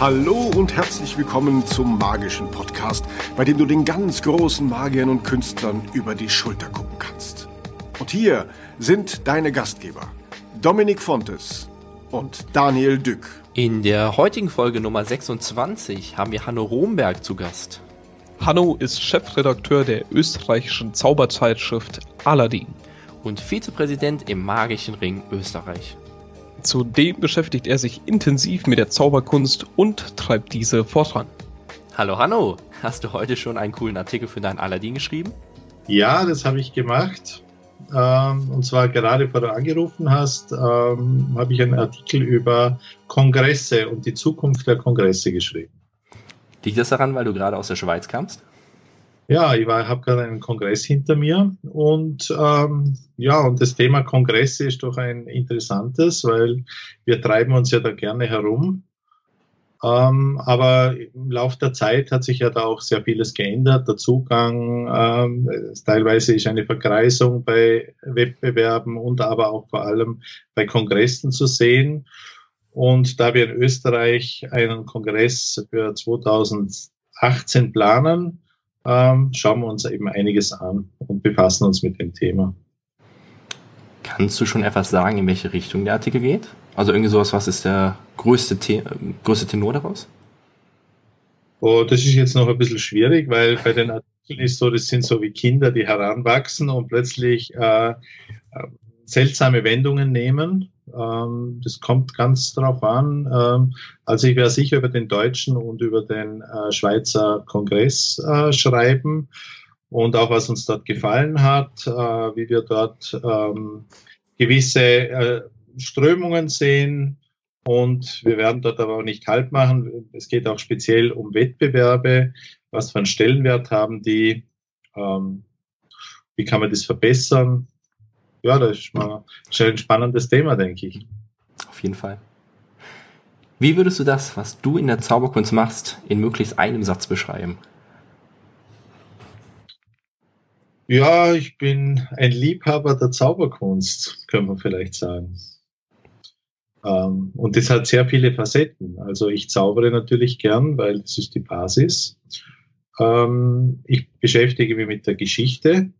Hallo und herzlich willkommen zum magischen Podcast, bei dem du den ganz großen Magiern und Künstlern über die Schulter gucken kannst. Und hier sind deine Gastgeber, Dominik Fontes und Daniel Dück. In der heutigen Folge Nummer 26 haben wir Hanno Romberg zu Gast. Hanno ist Chefredakteur der österreichischen Zauberzeitschrift Aladdin. Und Vizepräsident im Magischen Ring Österreich. Zudem beschäftigt er sich intensiv mit der Zauberkunst und treibt diese voran. Hallo Hanno, hast du heute schon einen coolen Artikel für dein Aladdin geschrieben? Ja, das habe ich gemacht. Ähm, und zwar gerade bevor du angerufen hast, ähm, habe ich einen Artikel über Kongresse und die Zukunft der Kongresse geschrieben. Liegt das daran, weil du gerade aus der Schweiz kamst? Ja, ich habe gerade einen Kongress hinter mir und ähm, ja, und das Thema Kongresse ist doch ein interessantes, weil wir treiben uns ja da gerne herum. Ähm, aber im Laufe der Zeit hat sich ja da auch sehr vieles geändert. Der Zugang, ähm, teilweise ist eine Verkreisung bei Wettbewerben und aber auch vor allem bei Kongressen zu sehen. Und da wir in Österreich einen Kongress für 2018 planen, ähm, schauen wir uns eben einiges an und befassen uns mit dem Thema. Kannst du schon etwas sagen, in welche Richtung der Artikel geht? Also irgendwie sowas, was ist der größte, The größte Tenor daraus? Oh, das ist jetzt noch ein bisschen schwierig, weil bei den Artikeln ist so, das sind so wie Kinder, die heranwachsen und plötzlich äh, äh seltsame Wendungen nehmen. Ähm, das kommt ganz drauf an. Ähm, also ich werde sicher über den deutschen und über den äh, Schweizer Kongress äh, schreiben und auch was uns dort gefallen hat, äh, wie wir dort ähm, gewisse äh, Strömungen sehen. Und wir werden dort aber auch nicht halt machen. Es geht auch speziell um Wettbewerbe. Was für einen Stellenwert haben die? Ähm, wie kann man das verbessern? Ja, das ist mal ein spannendes Thema, denke ich. Auf jeden Fall. Wie würdest du das, was du in der Zauberkunst machst, in möglichst einem Satz beschreiben? Ja, ich bin ein Liebhaber der Zauberkunst, können wir vielleicht sagen. Ähm, und das hat sehr viele Facetten. Also ich zaubere natürlich gern, weil das ist die Basis. Ähm, ich beschäftige mich mit der Geschichte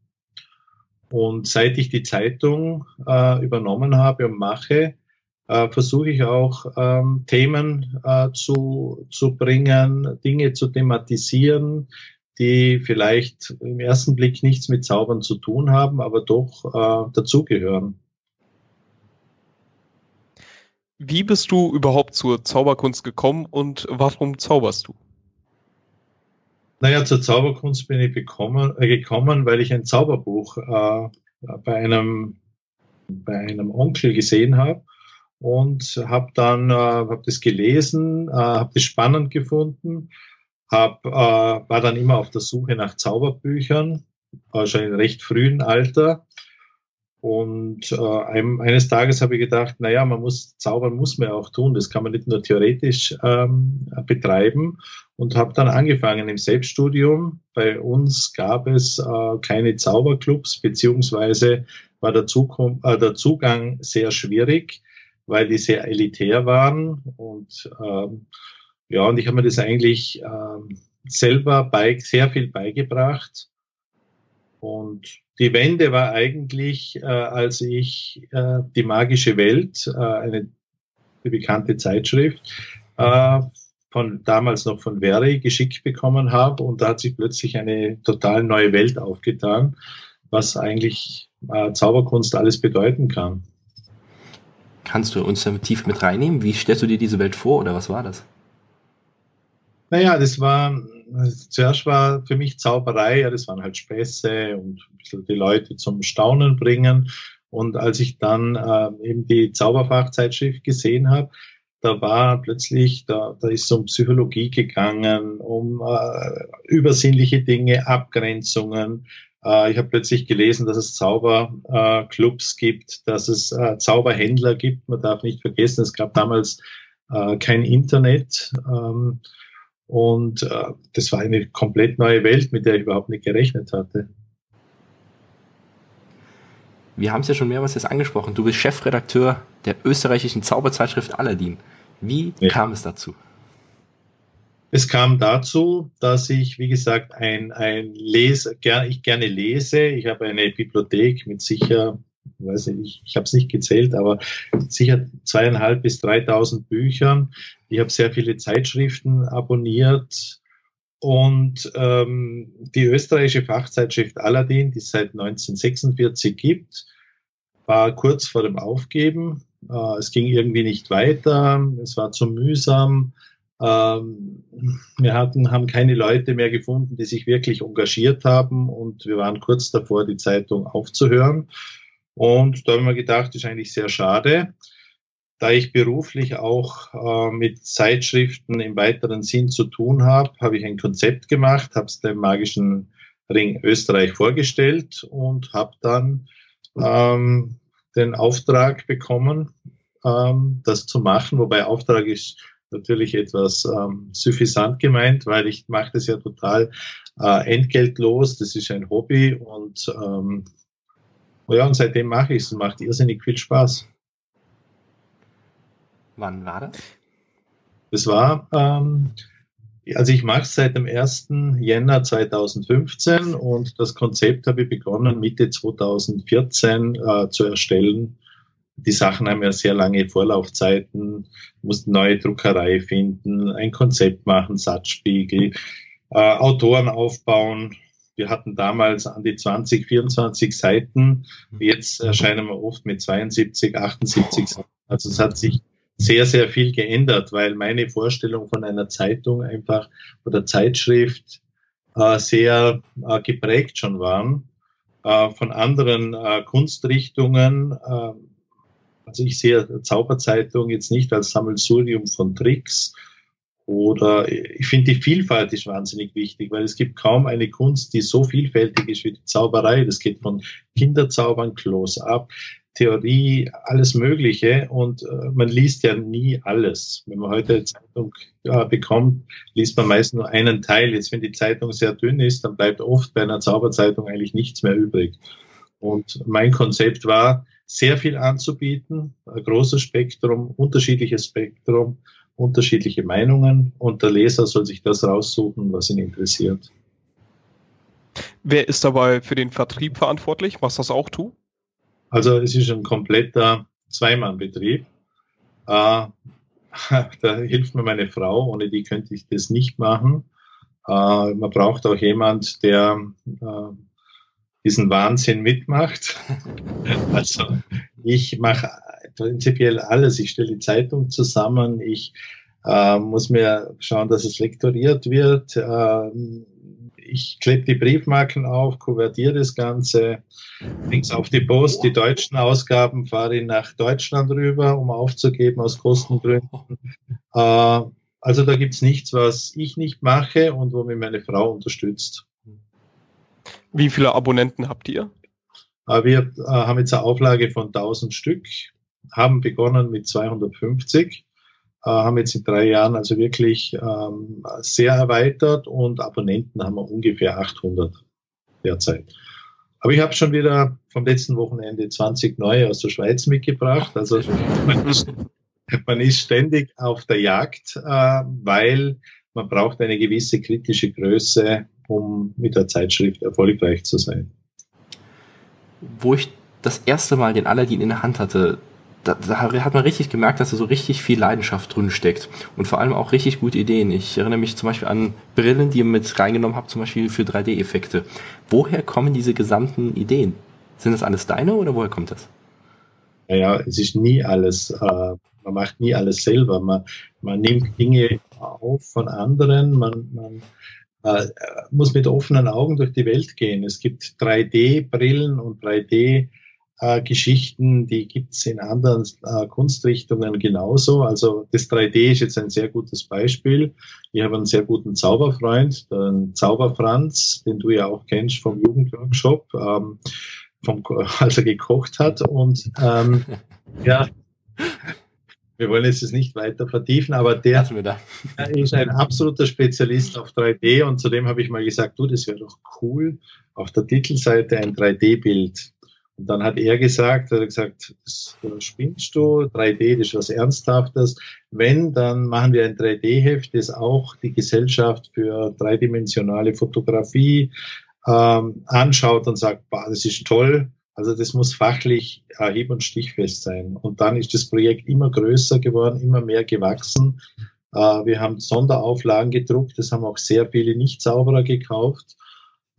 und seit ich die Zeitung äh, übernommen habe und mache, äh, versuche ich auch ähm, Themen äh, zu, zu bringen, Dinge zu thematisieren, die vielleicht im ersten Blick nichts mit Zaubern zu tun haben, aber doch äh, dazugehören. Wie bist du überhaupt zur Zauberkunst gekommen und warum zauberst du? Naja, zur Zauberkunst bin ich bekommen, äh, gekommen, weil ich ein Zauberbuch äh, bei einem bei einem Onkel gesehen habe und habe dann äh, hab das gelesen, äh, habe das spannend gefunden, hab, äh, war dann immer auf der Suche nach Zauberbüchern, äh, schon in recht frühen Alter und äh, eines Tages habe ich gedacht, naja, man muss zaubern, muss man auch tun. Das kann man nicht nur theoretisch ähm, betreiben. Und habe dann angefangen im Selbststudium. Bei uns gab es äh, keine Zauberclubs, beziehungsweise war der, Zukunft, äh, der Zugang sehr schwierig, weil die sehr elitär waren. Und ähm, ja, und ich habe mir das eigentlich ähm, selber bei, sehr viel beigebracht. Und die Wende war eigentlich, äh, als ich äh, die magische Welt, äh, eine bekannte Zeitschrift, äh, von damals noch von Veri geschickt bekommen habe und da hat sich plötzlich eine total neue Welt aufgetan, was eigentlich äh, Zauberkunst alles bedeuten kann. Kannst du uns da tief mit reinnehmen? Wie stellst du dir diese Welt vor oder was war das? Naja, das war zuerst war für mich Zauberei, ja, das waren halt Späße und ein bisschen die Leute zum Staunen bringen. Und als ich dann äh, eben die Zauberfachzeitschrift gesehen habe, da war plötzlich, da, da ist es um Psychologie gegangen, um äh, übersinnliche Dinge, Abgrenzungen. Äh, ich habe plötzlich gelesen, dass es Zauberclubs äh, gibt, dass es äh, Zauberhändler gibt. Man darf nicht vergessen, es gab damals äh, kein Internet. Ähm, und äh, das war eine komplett neue Welt, mit der ich überhaupt nicht gerechnet hatte. Wir haben es ja schon mehrmals jetzt angesprochen. Du bist Chefredakteur der österreichischen Zauberzeitschrift Aladdin. Wie ja. kam es dazu? Es kam dazu, dass ich, wie gesagt, ein, ein Leser, ger, ich gerne lese. Ich habe eine Bibliothek mit sicher, weiß nicht, ich habe es nicht gezählt, aber sicher zweieinhalb bis dreitausend Büchern. Ich habe sehr viele Zeitschriften abonniert. Und ähm, die österreichische Fachzeitschrift Aladdin, die es seit 1946 gibt, war kurz vor dem Aufgeben. Äh, es ging irgendwie nicht weiter, es war zu mühsam. Ähm, wir hatten, haben keine Leute mehr gefunden, die sich wirklich engagiert haben und wir waren kurz davor, die Zeitung aufzuhören. Und da haben wir gedacht, das ist eigentlich sehr schade. Da ich beruflich auch äh, mit Zeitschriften im weiteren Sinn zu tun habe, habe ich ein Konzept gemacht, habe es dem Magischen Ring Österreich vorgestellt und habe dann ähm, den Auftrag bekommen, ähm, das zu machen. Wobei Auftrag ist natürlich etwas ähm, suffisant gemeint, weil ich mache das ja total äh, entgeltlos. Das ist ein Hobby und ähm, ja, und seitdem mache ich es und macht irrsinnig viel Spaß. Wann war das? Das war, ähm, also ich mache es seit dem 1. Jänner 2015 und das Konzept habe ich begonnen Mitte 2014 äh, zu erstellen die Sachen haben ja sehr lange Vorlaufzeiten, mussten neue Druckerei finden, ein Konzept machen, Satzspiegel, äh, Autoren aufbauen. Wir hatten damals an die 20, 24 Seiten. Jetzt erscheinen wir oft mit 72, 78 Seiten. Also es hat sich sehr, sehr viel geändert, weil meine Vorstellung von einer Zeitung einfach oder Zeitschrift äh, sehr äh, geprägt schon waren äh, von anderen äh, Kunstrichtungen. Äh, also ich sehe Zauberzeitung jetzt nicht als Sammelsurium von Tricks oder ich finde die Vielfalt ist wahnsinnig wichtig, weil es gibt kaum eine Kunst, die so vielfältig ist wie die Zauberei. Das geht von Kinderzaubern, Close-up, Theorie, alles Mögliche und äh, man liest ja nie alles. Wenn man heute eine Zeitung ja, bekommt, liest man meist nur einen Teil. Jetzt, wenn die Zeitung sehr dünn ist, dann bleibt oft bei einer Zauberzeitung eigentlich nichts mehr übrig. Und mein Konzept war, sehr viel anzubieten, ein großes Spektrum, unterschiedliches Spektrum, unterschiedliche Meinungen und der Leser soll sich das raussuchen, was ihn interessiert. Wer ist dabei für den Vertrieb verantwortlich? Was das auch tu? Also es ist ein kompletter Zweimannbetrieb. Äh, da hilft mir meine Frau, ohne die könnte ich das nicht machen. Äh, man braucht auch jemand, der äh, diesen Wahnsinn mitmacht. Also ich mache prinzipiell alles. Ich stelle die Zeitung zusammen, ich äh, muss mir schauen, dass es lektoriert wird. Äh, ich klebe die Briefmarken auf, kuvertiere das Ganze, links auf die Post. Die deutschen Ausgaben fahre ich nach Deutschland rüber, um aufzugeben aus Kostengründen. Äh, also da gibt es nichts, was ich nicht mache und wo mich meine Frau unterstützt. Wie viele Abonnenten habt ihr? Äh, wir äh, haben jetzt eine Auflage von 1000 Stück, haben begonnen mit 250, äh, haben jetzt in drei Jahren also wirklich ähm, sehr erweitert und Abonnenten haben wir ungefähr 800 derzeit. Aber ich habe schon wieder vom letzten Wochenende 20 neue aus der Schweiz mitgebracht. Also man ist, man ist ständig auf der Jagd, weil man braucht eine gewisse kritische Größe, um mit der Zeitschrift erfolgreich zu sein. Wo ich das erste Mal den Aladdin in der Hand hatte, da, da, hat man richtig gemerkt, dass da so richtig viel Leidenschaft drin steckt und vor allem auch richtig gute Ideen. Ich erinnere mich zum Beispiel an Brillen, die ihr mit reingenommen habt, zum Beispiel für 3D-Effekte. Woher kommen diese gesamten Ideen? Sind das alles deine oder woher kommt das? Naja, es ist nie alles, äh, man macht nie alles selber. Man, man nimmt Dinge auf von anderen, man, man äh, muss mit offenen Augen durch die Welt gehen. Es gibt 3D-Brillen und 3D- äh, die gibt's in anderen äh, Kunstrichtungen genauso. Also das 3D ist jetzt ein sehr gutes Beispiel. Ich habe einen sehr guten Zauberfreund, den Zauberfranz, den du ja auch kennst vom Jugendworkshop, ähm, vom, als er gekocht hat. Und ähm, ja, wir wollen jetzt das nicht weiter vertiefen, aber der, der ist ein absoluter Spezialist auf 3D und zudem habe ich mal gesagt, du, das wäre doch cool, auf der Titelseite ein 3D-Bild. Und dann hat er gesagt, hat er gesagt, das spinnst du, 3D, das ist was Ernsthaftes. Wenn, dann machen wir ein 3D-Heft, das auch die Gesellschaft für dreidimensionale Fotografie ähm, anschaut und sagt, bah, das ist toll. Also das muss fachlich äh, hieb- und stichfest sein. Und dann ist das Projekt immer größer geworden, immer mehr gewachsen. Äh, wir haben Sonderauflagen gedruckt, das haben auch sehr viele Nicht-Zauberer gekauft.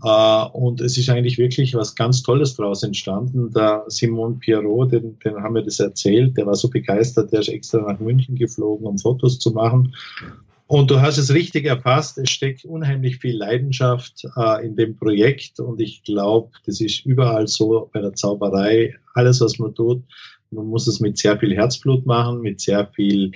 Uh, und es ist eigentlich wirklich was ganz Tolles daraus entstanden. Der Simon Pierrot, den, den haben wir das erzählt, der war so begeistert, der ist extra nach München geflogen, um Fotos zu machen. Und du hast es richtig erfasst, es steckt unheimlich viel Leidenschaft uh, in dem Projekt. Und ich glaube, das ist überall so bei der Zauberei, alles was man tut, man muss es mit sehr viel Herzblut machen, mit sehr viel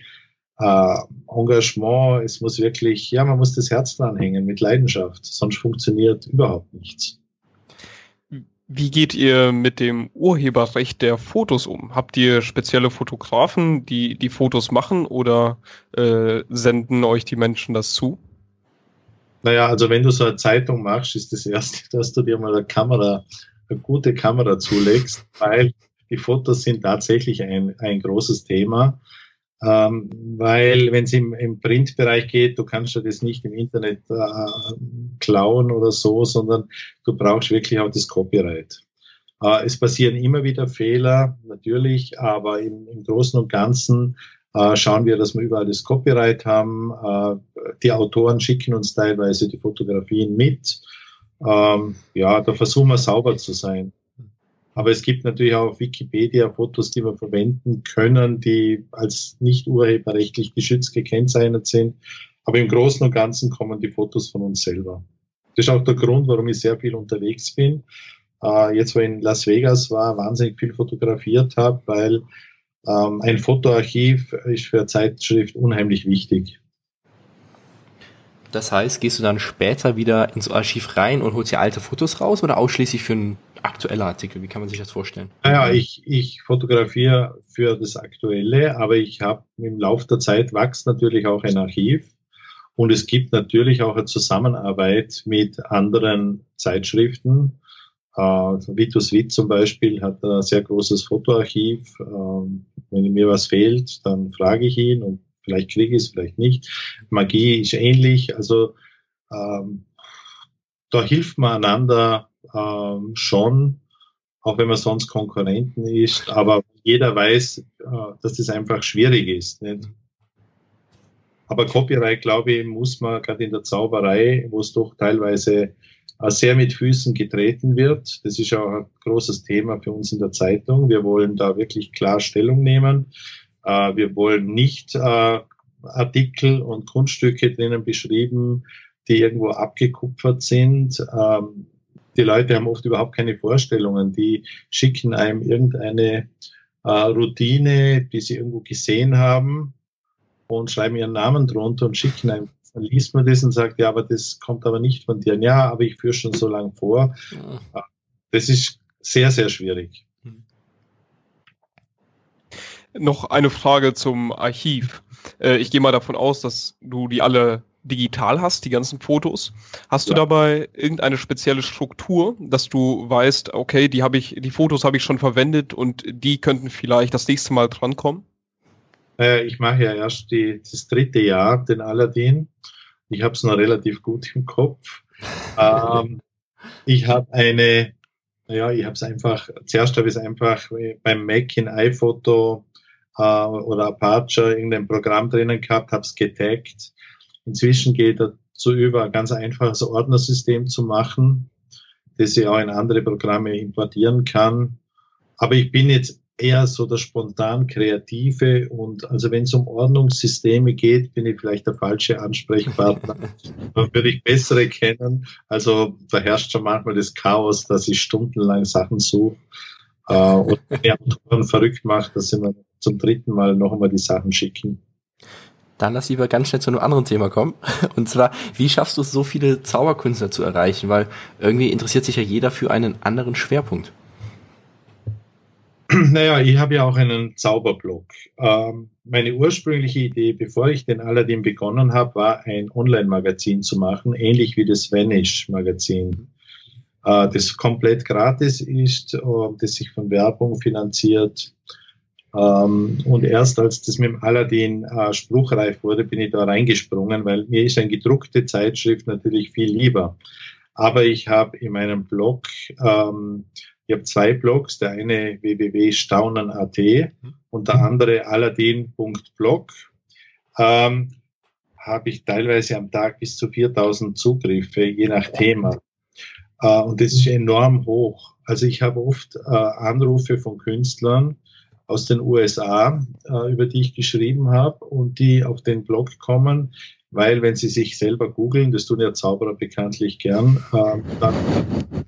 äh, Engagement, es muss wirklich, ja, man muss das Herz dran hängen mit Leidenschaft, sonst funktioniert überhaupt nichts. Wie geht ihr mit dem Urheberrecht der Fotos um? Habt ihr spezielle Fotografen, die die Fotos machen oder äh, senden euch die Menschen das zu? Naja, also wenn du so eine Zeitung machst, ist das erste, dass du dir mal eine Kamera, eine gute Kamera zulegst, weil die Fotos sind tatsächlich ein, ein großes Thema. Ähm, weil wenn es im, im Printbereich geht, du kannst ja das nicht im Internet äh, klauen oder so, sondern du brauchst wirklich auch das Copyright. Äh, es passieren immer wieder Fehler, natürlich, aber im, im Großen und Ganzen äh, schauen wir, dass wir überall das Copyright haben. Äh, die Autoren schicken uns teilweise die Fotografien mit. Ähm, ja, da versuchen wir sauber zu sein. Aber es gibt natürlich auch auf Wikipedia Fotos, die wir verwenden können, die als nicht urheberrechtlich geschützt gekennzeichnet sind. Aber im Großen und Ganzen kommen die Fotos von uns selber. Das ist auch der Grund, warum ich sehr viel unterwegs bin. Äh, jetzt, wo ich in Las Vegas war, wahnsinnig viel fotografiert habe, weil ähm, ein Fotoarchiv ist für eine Zeitschrift unheimlich wichtig. Das heißt, gehst du dann später wieder ins Archiv rein und holst dir alte Fotos raus oder ausschließlich für einen aktueller Artikel? Wie kann man sich das vorstellen? Naja, ich, ich fotografiere für das Aktuelle, aber ich habe im Laufe der Zeit wächst natürlich auch ein Archiv. Und es gibt natürlich auch eine Zusammenarbeit mit anderen Zeitschriften. Äh, Vitus Witt zum Beispiel hat ein sehr großes Fotoarchiv. Ähm, wenn mir was fehlt, dann frage ich ihn und vielleicht kriege ich es, vielleicht nicht. Magie ist ähnlich. Also ähm, da hilft man einander ähm, schon, auch wenn man sonst Konkurrenten ist, aber jeder weiß, äh, dass das einfach schwierig ist. Nicht? Aber Copyright, glaube ich, muss man gerade in der Zauberei, wo es doch teilweise sehr mit Füßen getreten wird. Das ist auch ein großes Thema für uns in der Zeitung. Wir wollen da wirklich klar Stellung nehmen. Äh, wir wollen nicht äh, Artikel und Kunststücke drinnen beschrieben, die irgendwo abgekupfert sind. Ähm, die Leute haben oft überhaupt keine Vorstellungen. Die schicken einem irgendeine äh, Routine, die sie irgendwo gesehen haben und schreiben ihren Namen drunter und schicken einem. Dann liest man das und sagt, ja, aber das kommt aber nicht von dir. Ja, aber ich führe schon so lange vor. Ja. Das ist sehr, sehr schwierig. Noch eine Frage zum Archiv. Äh, ich gehe mal davon aus, dass du die alle digital hast, die ganzen Fotos. Hast ja. du dabei irgendeine spezielle Struktur, dass du weißt, okay, die habe ich, die Fotos habe ich schon verwendet und die könnten vielleicht das nächste Mal drankommen? Äh, ich mache ja erst die, das dritte Jahr, den Aladdin. Ich habe es noch relativ gut im Kopf. ähm, ich habe eine, ja, ich habe es einfach, zuerst habe ich es einfach beim Mac in iPhoto äh, oder Apache irgendein Programm drinnen gehabt, habe es getaggt Inzwischen geht dazu über, ein ganz einfaches Ordnersystem zu machen, das ich auch in andere Programme importieren kann. Aber ich bin jetzt eher so der spontan Kreative und also wenn es um Ordnungssysteme geht, bin ich vielleicht der falsche Ansprechpartner. Dann würde ich bessere kennen. Also da herrscht schon manchmal das Chaos, dass ich stundenlang Sachen suche äh, und die Autoren verrückt macht, dass sie mir zum dritten Mal noch einmal die Sachen schicken. Dann lass lieber ganz schnell zu einem anderen Thema kommen. Und zwar, wie schaffst du es, so viele Zauberkünstler zu erreichen? Weil irgendwie interessiert sich ja jeder für einen anderen Schwerpunkt. Naja, ich habe ja auch einen Zauberblog. Ähm, meine ursprüngliche Idee, bevor ich den Aladdin begonnen habe, war ein Online-Magazin zu machen, ähnlich wie das Vanish-Magazin. äh, das komplett gratis ist, äh, das sich von Werbung finanziert. Ähm, und erst als das mit dem Aladdin äh, spruchreif wurde, bin ich da reingesprungen, weil mir ist eine gedruckte Zeitschrift natürlich viel lieber. Aber ich habe in meinem Blog, ähm, ich habe zwei Blogs, der eine www.staunen.at und der andere aladdin.blog. Ähm, habe ich teilweise am Tag bis zu 4000 Zugriffe, je nach Thema. Äh, und das ist enorm hoch. Also ich habe oft äh, Anrufe von Künstlern aus den USA, äh, über die ich geschrieben habe und die auf den Blog kommen, weil wenn sie sich selber googeln, das tun ja Zauberer bekanntlich gern, äh, dann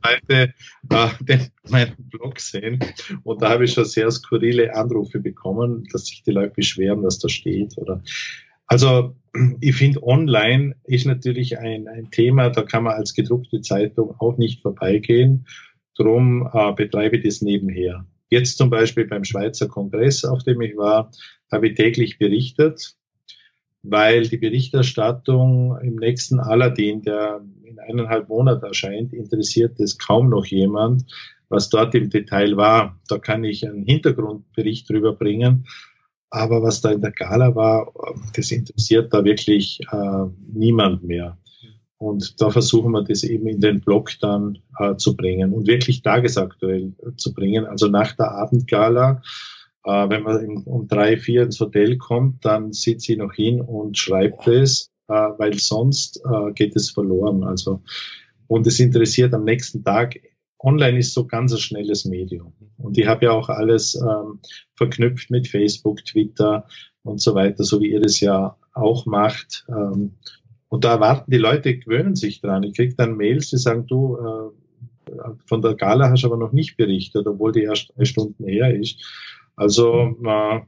Seite äh, den, meinen Blog sehen. Und da habe ich schon sehr skurrile Anrufe bekommen, dass sich die Leute beschweren, dass da steht. Oder also ich finde, online ist natürlich ein, ein Thema, da kann man als gedruckte Zeitung auch nicht vorbeigehen. Drum äh, betreibe ich das nebenher. Jetzt zum Beispiel beim Schweizer Kongress, auf dem ich war, habe ich täglich berichtet, weil die Berichterstattung im nächsten Aladdin, der in eineinhalb Monaten erscheint, interessiert es kaum noch jemand, was dort im Detail war. Da kann ich einen Hintergrundbericht drüber bringen, aber was da in der Gala war, das interessiert da wirklich äh, niemand mehr. Und da versuchen wir das eben in den Blog dann äh, zu bringen und wirklich tagesaktuell äh, zu bringen. Also nach der Abendgala, äh, wenn man in, um drei, vier ins Hotel kommt, dann sitzt sie noch hin und schreibt es, äh, weil sonst äh, geht es verloren. Also und es interessiert am nächsten Tag online ist so ganz ein schnelles Medium. Und ich habe ja auch alles ähm, verknüpft mit Facebook, Twitter und so weiter, so wie ihr das ja auch macht. Ähm, und da erwarten die Leute, gewöhnen sich dran. Ich kriege dann Mails, die sagen, du, äh, von der Gala hast du aber noch nicht berichtet, obwohl die erst drei Stunden her ist. Also äh,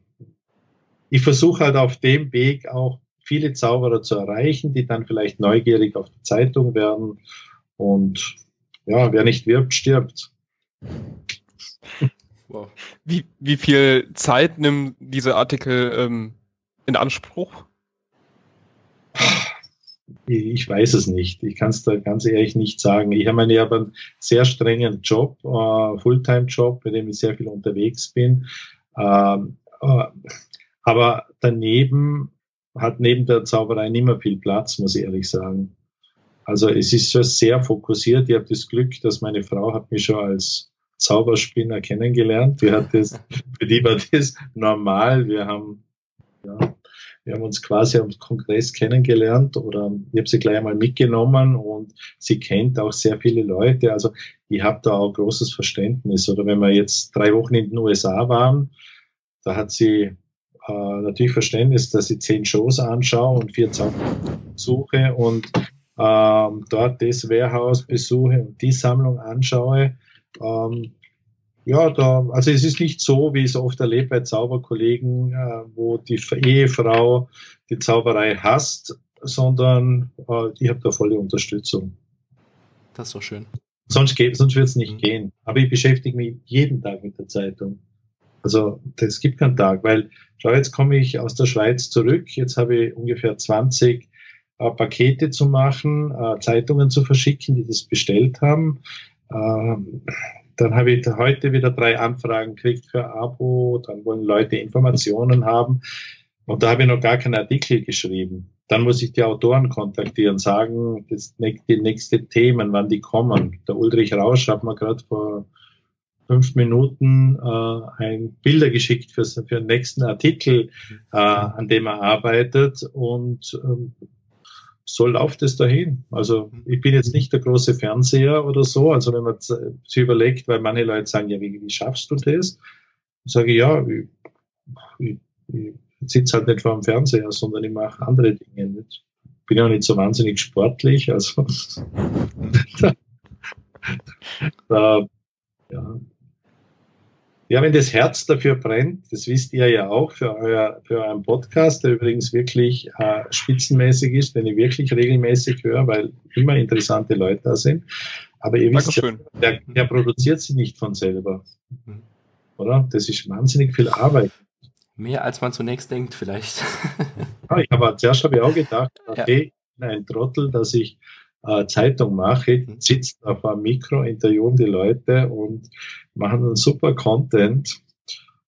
ich versuche halt auf dem Weg auch viele Zauberer zu erreichen, die dann vielleicht neugierig auf die Zeitung werden und ja, wer nicht wirbt, stirbt. Wow. Wie, wie viel Zeit nimmt diese Artikel ähm, in Anspruch? Ich weiß es nicht. Ich kann es da ganz ehrlich nicht sagen. Ich habe einen, einen sehr strengen Job, äh, Fulltime-Job, bei dem ich sehr viel unterwegs bin. Ähm, äh, aber daneben hat neben der Zauberei nicht mehr viel Platz, muss ich ehrlich sagen. Also es ist schon sehr fokussiert. Ich habe das Glück, dass meine Frau hat mich schon als Zauberspinner kennengelernt. Die hat das, für die war das normal. Wir haben, ja, wir haben uns quasi am Kongress kennengelernt oder ich habe sie gleich einmal mitgenommen und sie kennt auch sehr viele Leute. Also ich habe da auch großes Verständnis. Oder wenn wir jetzt drei Wochen in den USA waren, da hat sie äh, natürlich Verständnis, dass ich zehn Shows anschaue und vier Zauber suche und ähm, dort das Warehouse besuche und die Sammlung anschaue. Ähm, ja, da, also es ist nicht so, wie es oft erlebt bei Zauberkollegen, äh, wo die Ehefrau die Zauberei hasst, sondern äh, ich habe da volle Unterstützung. Das ist doch schön. Sonst, geht, sonst wird es nicht mhm. gehen. Aber ich beschäftige mich jeden Tag mit der Zeitung. Also es gibt keinen Tag, weil schau, jetzt komme ich aus der Schweiz zurück, jetzt habe ich ungefähr 20 äh, Pakete zu machen, äh, Zeitungen zu verschicken, die das bestellt haben. Ähm, dann habe ich heute wieder drei Anfragen gekriegt für Abo, dann wollen Leute Informationen haben. Und da habe ich noch gar keinen Artikel geschrieben. Dann muss ich die Autoren kontaktieren, sagen, das, die nächste Themen, wann die kommen. Der Ulrich Rausch hat mir gerade vor fünf Minuten äh, ein Bilder geschickt für, für den nächsten Artikel, äh, an dem er arbeitet. Und ähm, so läuft es dahin. Also ich bin jetzt nicht der große Fernseher oder so. Also wenn man sich überlegt, weil manche Leute sagen, ja, wie, wie schaffst du das? Ich sage ja, ich, ich, ich sitze halt nicht vor dem Fernseher, sondern ich mache andere Dinge. Ich bin ja nicht so wahnsinnig sportlich. Also da, ja, ja, wenn das Herz dafür brennt, das wisst ihr ja auch für, euer, für euren Podcast, der übrigens wirklich äh, spitzenmäßig ist, den ich wirklich regelmäßig höre, weil immer interessante Leute da sind. Aber ihr wisst ja, der, der produziert sie nicht von selber. Mhm. Oder? Das ist wahnsinnig viel Arbeit. Mehr als man zunächst denkt, vielleicht. ja, ich habe zuerst habe ich auch gedacht, okay, ja. ein Trottel, dass ich Zeitung mache, Mhm. sitzen auf einem Mikro, interviewen die Leute und machen einen super Content.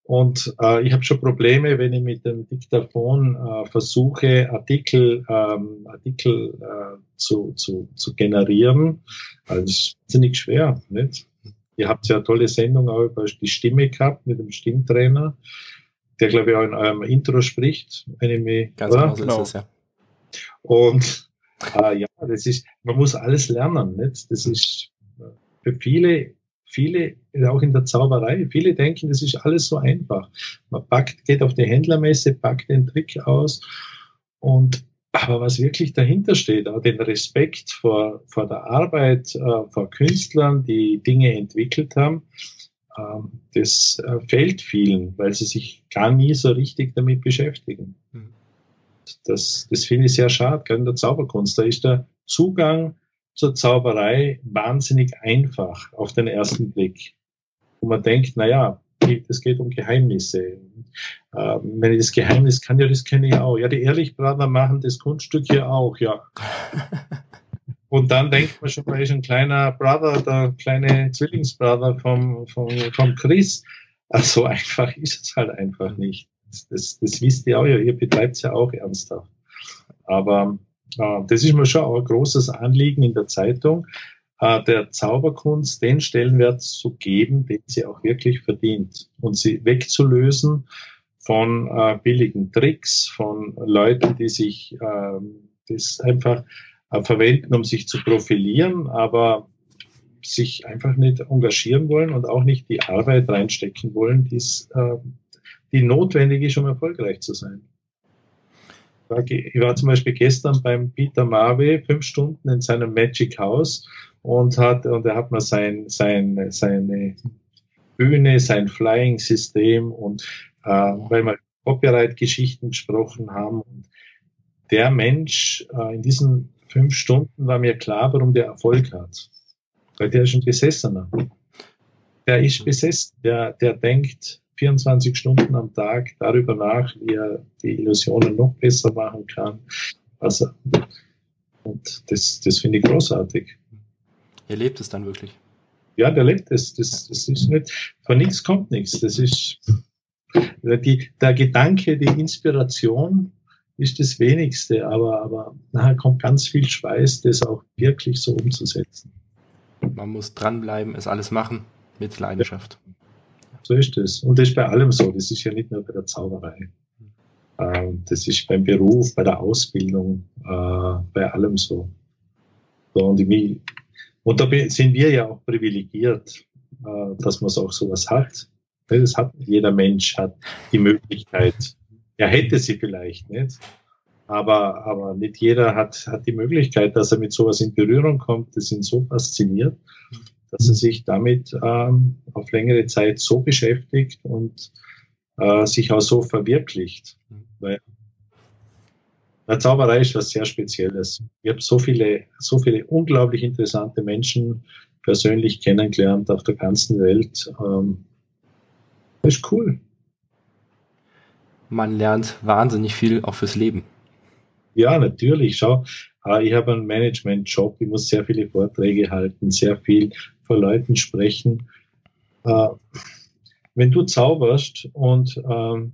Und äh, ich habe schon Probleme, wenn ich mit dem Diktaphon äh, versuche, Artikel, ähm, Artikel äh, zu, zu, zu generieren. Also das ist wahnsinnig schwer. Nicht? Ihr habt ja eine tolle Sendung auch über die Stimme gehabt mit dem Stimmtrainer, der, glaube ich, auch in eurem Intro spricht, wenn ich mich, Ganz oder? genau so Genau. ist es, ja. Und äh, ja, das ist, man muss alles lernen. Nicht? Das ist äh, für viele, viele, auch in der Zauberei, viele denken, das ist alles so einfach. Man packt, geht auf die Händlermesse, packt den Trick aus und aber was wirklich dahinter steht, auch den Respekt vor, vor der Arbeit, äh, vor Künstlern, die Dinge entwickelt haben, ähm, das äh, fehlt vielen, weil sie sich gar nie so richtig damit beschäftigen. Mhm. Das, das finde ich sehr schade, gerade in der Zauberkunst. Da ist der Zugang zur Zauberei wahnsinnig einfach auf den ersten Blick. Und man denkt, na ja, es geht um Geheimnisse. Ähm, wenn ich das Geheimnis kann, ja, das kenne ich auch. Ja, die Ehrlichbrater machen das Kunststück hier auch, ja. Und dann denkt man schon, man ist ein kleiner Brother, der kleine Zwillingsbrother vom, vom, vom Chris. Also so einfach ist es halt einfach nicht. Das, das wisst ihr auch, ja, ihr betreibt es ja auch ernsthaft. Aber äh, das ist mir schon auch ein großes Anliegen in der Zeitung, äh, der Zauberkunst den Stellenwert zu geben, den sie auch wirklich verdient. Und sie wegzulösen von äh, billigen Tricks, von Leuten, die sich ähm, das einfach äh, verwenden, um sich zu profilieren, aber sich einfach nicht engagieren wollen und auch nicht die Arbeit reinstecken wollen, die's, äh, die notwendig ist, um erfolgreich zu sein. Ich war zum Beispiel gestern beim Peter Marvey fünf Stunden in seinem Magic House und hat und er hat mir sein, sein, seine Bühne, sein Flying-System und äh, weil wir Copyright-Geschichten gesprochen haben. Und der Mensch äh, in diesen fünf Stunden war mir klar, warum der Erfolg hat. Weil der ist ein Besessener. Der ist besessen. Der, der denkt 24 Stunden am Tag darüber nach, wie er die Illusionen noch besser machen kann. Also, und das, das finde ich großartig. Ihr lebt es dann wirklich. Ja, der lebt es. Das, das ist nicht, von nichts kommt nichts. Das ist, die, der Gedanke, die Inspiration ist das Wenigste, aber, aber nachher kommt ganz viel Schweiß, das auch wirklich so umzusetzen. Man muss dranbleiben, es alles machen mit Leidenschaft. So ist es. Und das ist bei allem so. Das ist ja nicht nur bei der Zauberei. Ähm, das ist beim Beruf, bei der Ausbildung, äh, bei allem so. und, ich, und da sind wir ja auch privilegiert, äh, dass man auch sowas hat. Das hat jeder Mensch hat die Möglichkeit. Er hätte sie vielleicht nicht. Aber, aber nicht jeder hat, hat die Möglichkeit, dass er mit sowas in Berührung kommt. Das ihn so fasziniert, dass er sich damit ähm, auf längere Zeit so beschäftigt und äh, sich auch so verwirklicht. Weil der Zauberei ist was sehr Spezielles. Ich habe so viele, so viele unglaublich interessante Menschen persönlich kennengelernt auf der ganzen Welt. Ähm, das ist cool. Man lernt wahnsinnig viel auch fürs Leben. Ja, natürlich. Schau, äh, ich habe einen Management-Job, ich muss sehr viele Vorträge halten, sehr viel vor Leuten sprechen. Äh, wenn du zauberst und ähm,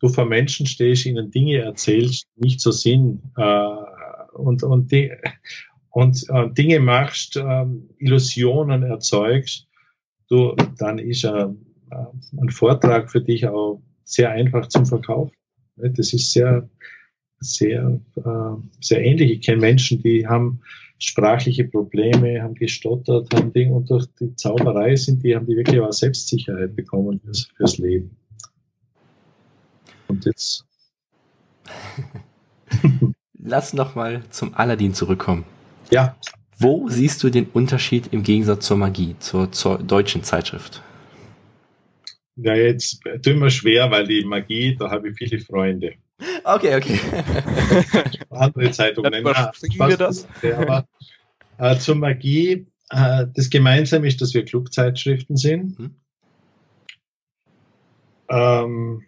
du vor Menschen stehst, ihnen Dinge erzählst, nicht so sind äh, und, und, die, und äh, Dinge machst, äh, Illusionen erzeugst, du, dann ist äh, ein Vortrag für dich auch sehr einfach zum Verkaufen. Das ist sehr, sehr, äh, sehr ähnlich. Ich kenne Menschen, die haben sprachliche Probleme, haben gestottert, haben Dinge und durch die Zauberei sind die, haben die wirklich auch Selbstsicherheit bekommen fürs, fürs Leben. Und jetzt. Lass noch mal zum Aladdin zurückkommen. Ja. Wo siehst du den Unterschied im Gegensatz zur Magie, zur, zur deutschen Zeitschrift? Ja, jetzt tun wir schwer, weil die Magie, da habe ich viele Freunde. Okay, okay. Andere Zeitungen. Überspringen wir das. Aber äh, zur Magie, äh, das Gemeinsame ist, dass wir Klugzeitschriften sind. Hm. Ähm,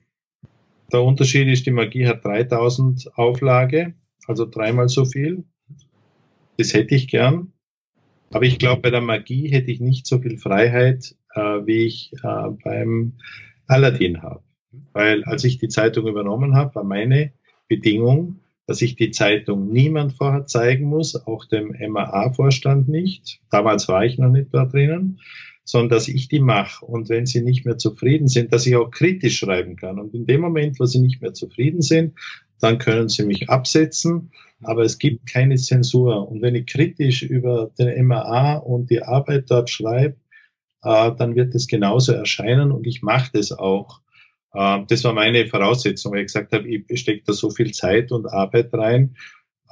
der Unterschied ist, die Magie hat 3000 Auflage, also dreimal so viel. Das hätte ich gern. Aber ich glaube, bei der Magie hätte ich nicht so viel Freiheit, äh, wie ich äh, beim Aladdin habe. Weil als ich die Zeitung übernommen habe, war meine Bedingung, dass ich die Zeitung niemand vorher zeigen muss, auch dem MAA-Vorstand nicht. Damals war ich noch nicht da drinnen, sondern dass ich die mache. Und wenn sie nicht mehr zufrieden sind, dass ich auch kritisch schreiben kann. Und in dem Moment, wo sie nicht mehr zufrieden sind, dann können sie mich absetzen. Aber es gibt keine Zensur. Und wenn ich kritisch über den MAA und die Arbeit dort schreibe, äh, dann wird es genauso erscheinen und ich mache das auch. Ähm, das war meine Voraussetzung, weil ich gesagt habe, ich stecke da so viel Zeit und Arbeit rein.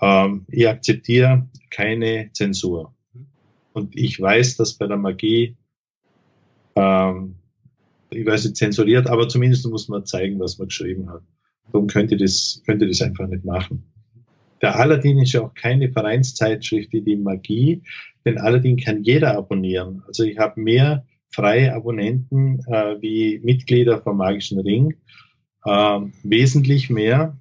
Ähm, ich akzeptiere keine Zensur. Und ich weiß, dass bei der Magie, ähm, ich weiß nicht zensuriert, aber zumindest muss man zeigen, was man geschrieben hat. Darum könnte das, könnte das einfach nicht machen. Der Aladdin ist ja auch keine Vereinszeitschrift wie die Magie, denn Aladdin kann jeder abonnieren. Also ich habe mehr freie Abonnenten äh, wie Mitglieder vom Magischen Ring, äh, wesentlich mehr.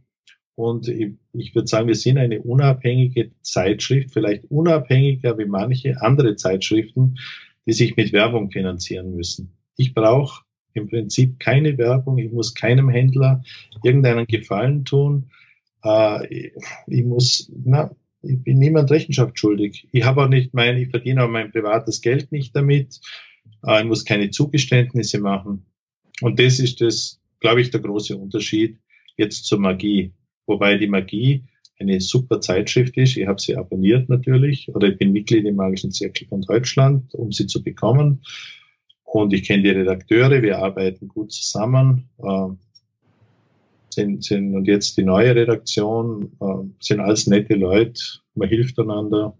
Und ich, ich würde sagen, wir sind eine unabhängige Zeitschrift, vielleicht unabhängiger wie manche andere Zeitschriften, die sich mit Werbung finanzieren müssen. Ich brauche im Prinzip keine Werbung, ich muss keinem Händler irgendeinen Gefallen tun. Äh, ich muss, na, ich bin niemand Rechenschaft schuldig. Ich habe auch nicht mein, ich verdiene auch mein privates Geld nicht damit. Äh, ich muss keine Zugeständnisse machen. Und das ist das, glaube ich, der große Unterschied jetzt zur Magie. Wobei die Magie eine super Zeitschrift ist. Ich habe sie abonniert natürlich oder ich bin Mitglied im Magischen Zirkel von Deutschland, um sie zu bekommen. Und ich kenne die Redakteure, wir arbeiten gut zusammen. Äh, sind, sind, und jetzt die neue Redaktion, äh, sind alles nette Leute, man hilft einander.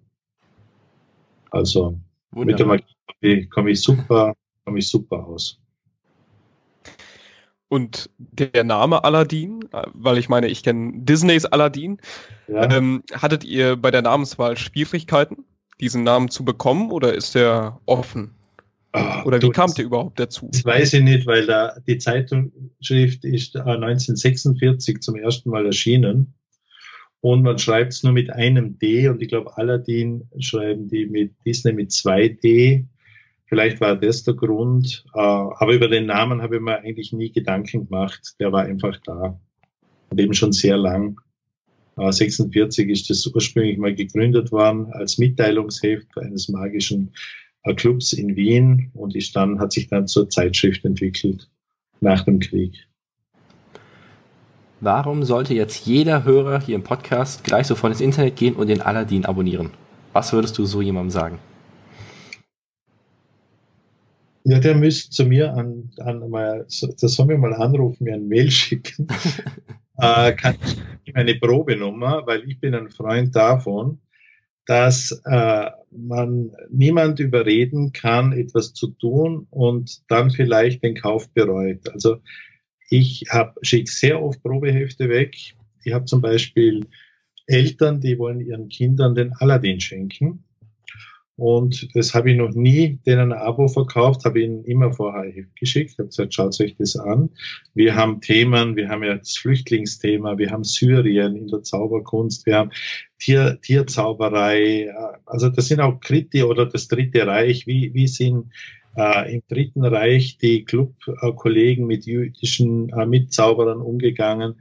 Also Wunderbar. mit der Magie komme ich super, komme ich super aus. Und der Name Aladdin, weil ich meine, ich kenne Disneys Aladdin, ja. ähm, hattet ihr bei der Namenswahl Schwierigkeiten, diesen Namen zu bekommen oder ist der offen? Oh, oder wie kam der überhaupt dazu? Das weiß ich nicht, weil da die Zeitungsschrift ist 1946 zum ersten Mal erschienen und man schreibt es nur mit einem D und ich glaube Aladdin schreiben die mit Disney mit zwei D Vielleicht war das der Grund. Äh, aber über den Namen habe ich mir eigentlich nie Gedanken gemacht. Der war einfach da. Und eben schon sehr lang. 46 ist das ursprünglich mal gegründet worden als Mitteilungsheft eines magischen äh, Clubs in Wien und ist dann, hat sich dann zur Zeitschrift entwickelt nach dem Krieg. Warum sollte jetzt jeder Hörer hier im Podcast gleich sofort ins Internet gehen und den Aladdin abonnieren? Was würdest du so jemandem sagen? Ja, der müsste zu mir an, an mal, das soll mir mal anrufen, mir ein Mail schicken. äh, kann ich eine Probenummer, weil ich bin ein Freund davon, dass äh, man niemand überreden kann, etwas zu tun und dann vielleicht den Kauf bereut. Also ich schicke sehr oft Probehefte weg. Ich habe zum Beispiel Eltern, die wollen ihren Kindern den Aladdin schenken. Und das habe ich noch nie denen ein Abo verkauft, habe ihnen immer vorher geschickt, habe gesagt, schaut euch das an. Wir haben Themen, wir haben ja das Flüchtlingsthema, wir haben Syrien in der Zauberkunst, wir haben Tier, Tierzauberei, also das sind auch Kriti oder das Dritte Reich, wie, wie sind äh, im Dritten Reich die Clubkollegen mit jüdischen äh, Mitzauberern umgegangen.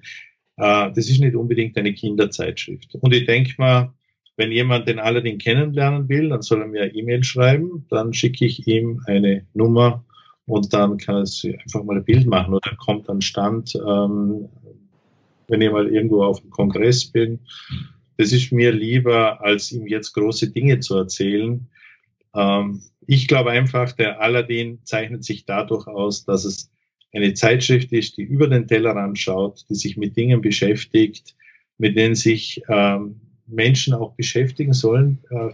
Äh, das ist nicht unbedingt eine Kinderzeitschrift. Und ich denke mal, wenn jemand den Aladdin kennenlernen will, dann soll er mir eine E-Mail schreiben, dann schicke ich ihm eine Nummer und dann kann er einfach mal ein Bild machen oder kommt an Stand, ähm, wenn ich mal irgendwo auf dem Kongress bin. Das ist mir lieber, als ihm jetzt große Dinge zu erzählen. Ähm, ich glaube einfach, der Aladdin zeichnet sich dadurch aus, dass es eine Zeitschrift ist, die über den Tellerrand schaut, die sich mit Dingen beschäftigt, mit denen sich ähm, Menschen auch beschäftigen sollen, äh,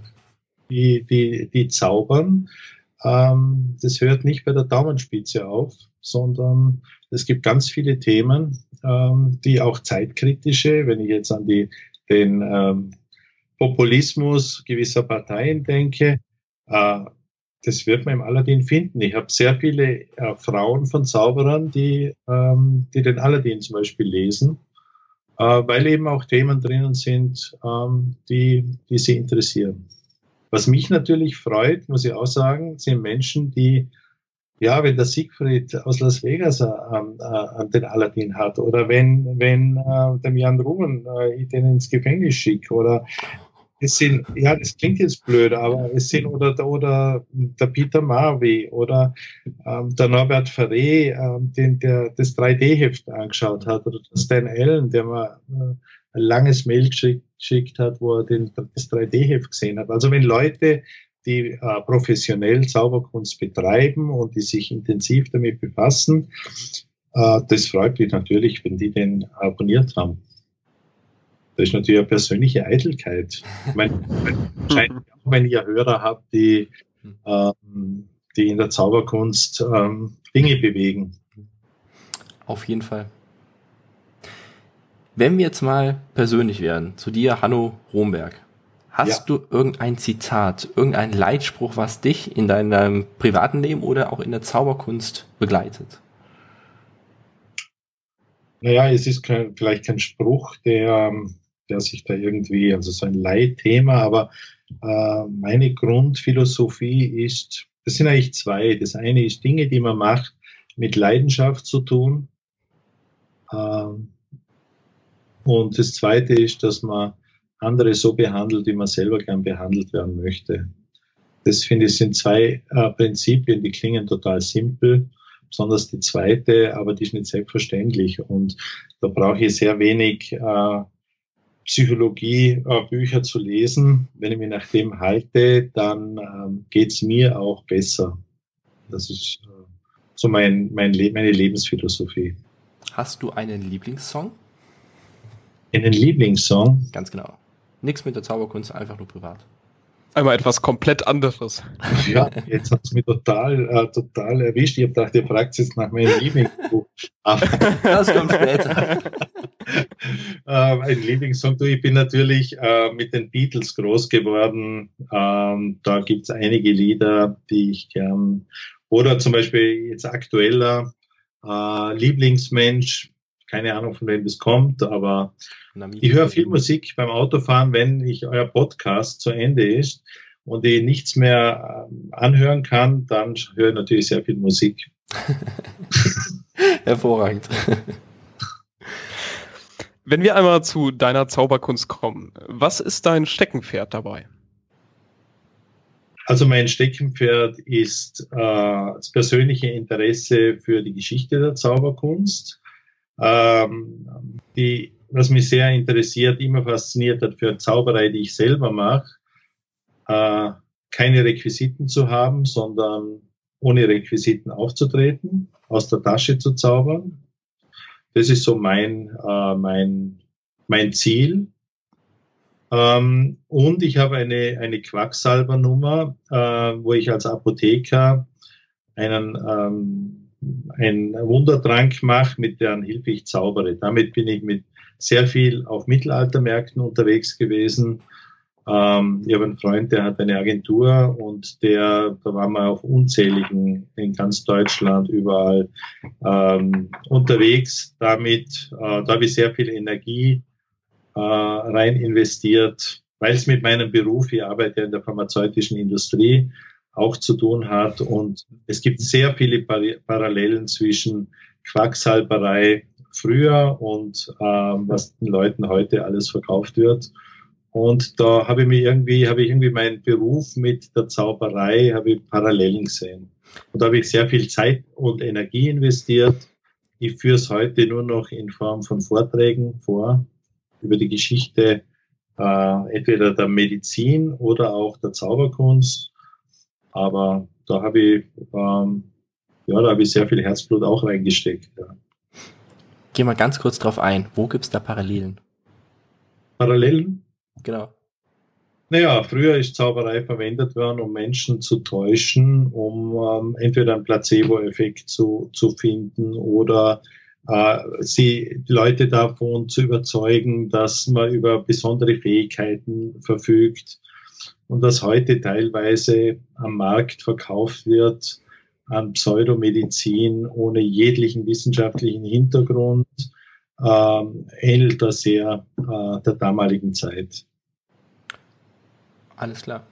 die, die, die zaubern. Ähm, das hört nicht bei der Daumenspitze auf, sondern es gibt ganz viele Themen, ähm, die auch zeitkritische, wenn ich jetzt an die, den ähm, Populismus gewisser Parteien denke, äh, das wird man im Aladdin finden. Ich habe sehr viele äh, Frauen von Zauberern, die, ähm, die den Aladdin zum Beispiel lesen weil eben auch Themen drinnen sind, ähm, die, die sie interessieren. Was mich natürlich freut, muss ich auch sagen, sind Menschen, die ja, wenn der Siegfried aus Las Vegas äh, äh, den Aladdin hat oder wenn, wenn äh, dem Jan Ruben äh, ich den ins Gefängnis schicke oder es sind, ja, das klingt jetzt blöd, aber es sind oder, oder der Peter Marvey oder ähm, der Norbert Ferré, ähm, den, der das 3D-Heft angeschaut hat oder der Stan Allen, der mir äh, ein langes Mail geschickt hat, wo er den, das 3D-Heft gesehen hat. Also wenn Leute die äh, professionell Zauberkunst betreiben und die sich intensiv damit befassen. Äh, das freut mich natürlich, wenn die den abonniert haben. Das ist natürlich eine persönliche Eitelkeit. Ich meine, wahrscheinlich auch, wenn ihr Hörer habt, die, ähm, die in der Zauberkunst ähm, Dinge bewegen. Auf jeden Fall. Wenn wir jetzt mal persönlich werden, zu dir, Hanno Romberg. Hast ja. du irgendein Zitat, irgendein Leitspruch, was dich in deinem privaten Leben oder auch in der Zauberkunst begleitet? Naja, es ist kein, vielleicht kein Spruch, der, der sich da irgendwie, also so ein Leitthema, aber äh, meine Grundphilosophie ist, das sind eigentlich zwei. Das eine ist Dinge, die man macht, mit Leidenschaft zu tun. Ähm, und das zweite ist, dass man andere so behandelt, wie man selber gern behandelt werden möchte. Das finde ich sind zwei äh, Prinzipien, die klingen total simpel, besonders die zweite, aber die ist nicht selbstverständlich. Und da brauche ich sehr wenig äh, Psychologie-Bücher äh, zu lesen. Wenn ich mich nach dem halte, dann ähm, geht es mir auch besser. Das ist äh, so mein, mein Le meine Lebensphilosophie. Hast du einen Lieblingssong? Einen Lieblingssong? Ganz genau. Nichts mit der Zauberkunst, einfach nur privat. Einmal etwas komplett anderes. Ja, jetzt hat es mich total, äh, total erwischt. Ich habe gedacht, ihr fragt jetzt nach meinem Lieblingsbuch. das kommt später. äh, ein Lieblingssong, du, ich bin natürlich äh, mit den Beatles groß geworden. Ähm, da gibt es einige Lieder, die ich gern. Oder zum Beispiel jetzt aktueller äh, Lieblingsmensch, keine Ahnung, von wem das kommt, aber ich höre viel Musik beim Autofahren, wenn ich euer Podcast zu Ende ist und ich nichts mehr ähm, anhören kann, dann höre ich natürlich sehr viel Musik. Hervorragend. Wenn wir einmal zu deiner Zauberkunst kommen, was ist dein Steckenpferd dabei? Also mein Steckenpferd ist äh, das persönliche Interesse für die Geschichte der Zauberkunst ähm, die, was mich sehr interessiert, immer fasziniert hat für Zauberei, die ich selber mache, äh, keine Requisiten zu haben, sondern ohne Requisiten aufzutreten, aus der Tasche zu zaubern. Das ist so mein, äh, mein, mein Ziel. Ähm, und ich habe eine, eine Quacksalbernummer, äh, wo ich als Apotheker einen ähm, ein Wundertrank mache, mit deren Hilfe ich zaubere. Damit bin ich mit sehr viel auf Mittelaltermärkten unterwegs gewesen. Ähm, ich habe einen Freund, der hat eine Agentur und der, da waren wir auf unzähligen in ganz Deutschland überall ähm, unterwegs. Damit, äh, da habe ich sehr viel Energie äh, rein investiert, weil es mit meinem Beruf, ich arbeite in der pharmazeutischen Industrie, auch zu tun hat. Und es gibt sehr viele Parallelen zwischen Quacksalberei früher und ähm, was den Leuten heute alles verkauft wird. Und da habe ich mir irgendwie, habe ich irgendwie meinen Beruf mit der Zauberei, habe ich Parallelen gesehen. Und da habe ich sehr viel Zeit und Energie investiert. Ich führe es heute nur noch in Form von Vorträgen vor über die Geschichte äh, entweder der Medizin oder auch der Zauberkunst. Aber da habe ich, ähm, ja, da habe ich sehr viel Herzblut auch reingesteckt. Ja. Geh mal ganz kurz drauf ein. Wo gibt es da Parallelen? Parallelen? Genau. Naja, früher ist Zauberei verwendet worden, um Menschen zu täuschen, um ähm, entweder einen Placebo-Effekt zu, zu finden oder äh, sie, Leute davon zu überzeugen, dass man über besondere Fähigkeiten verfügt und was heute teilweise am Markt verkauft wird an Pseudomedizin ohne jeglichen wissenschaftlichen Hintergrund, ähm, ähnelt das sehr äh, der damaligen Zeit. Alles klar.